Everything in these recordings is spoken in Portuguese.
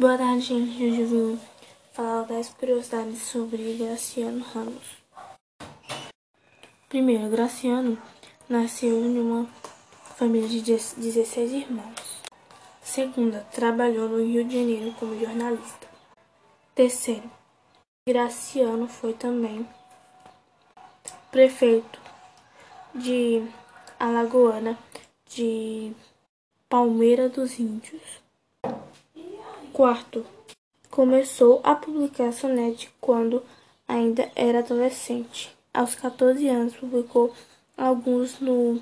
Boa tarde, gente. Hoje eu vim falar 10 curiosidades sobre Graciano Ramos. Primeiro, Graciano nasceu em uma família de 16 irmãos. Segunda, trabalhou no Rio de Janeiro como jornalista. Terceiro, Graciano foi também prefeito de Alagoana de Palmeira dos Índios. Quarto, começou a publicar sonete quando ainda era adolescente. Aos 14 anos, publicou alguns no,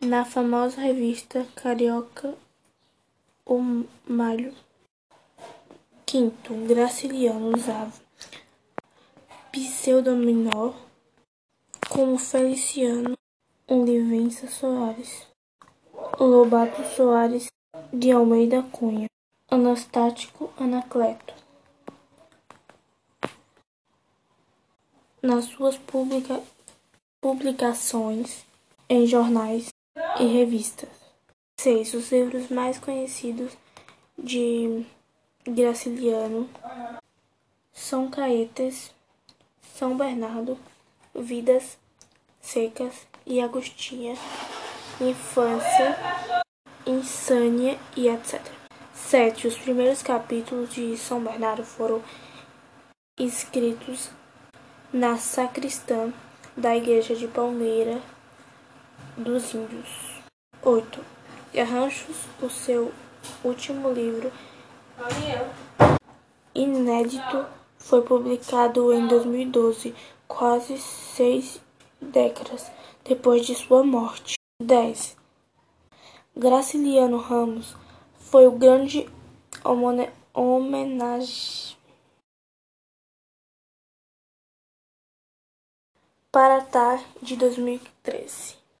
na famosa revista Carioca O Malho. Quinto, Graciliano usava pseudominó como Feliciano Olivença Soares, Lobato Soares de Almeida Cunha. Anastático Anacleto. Nas suas publica publicações em jornais e revistas. 6. Os livros mais conhecidos de Graciliano são Caetes, São Bernardo, Vidas Secas e Agostinha, Infância, Insânia e etc. 7. Os primeiros capítulos de São Bernardo foram escritos na sacristã da igreja de Palmeira dos Índios. 8. Arranchos, o seu último livro inédito, foi publicado em 2012, quase seis décadas depois de sua morte. 10. Graciliano Ramos foi o grande homenagem para Tar de 2013.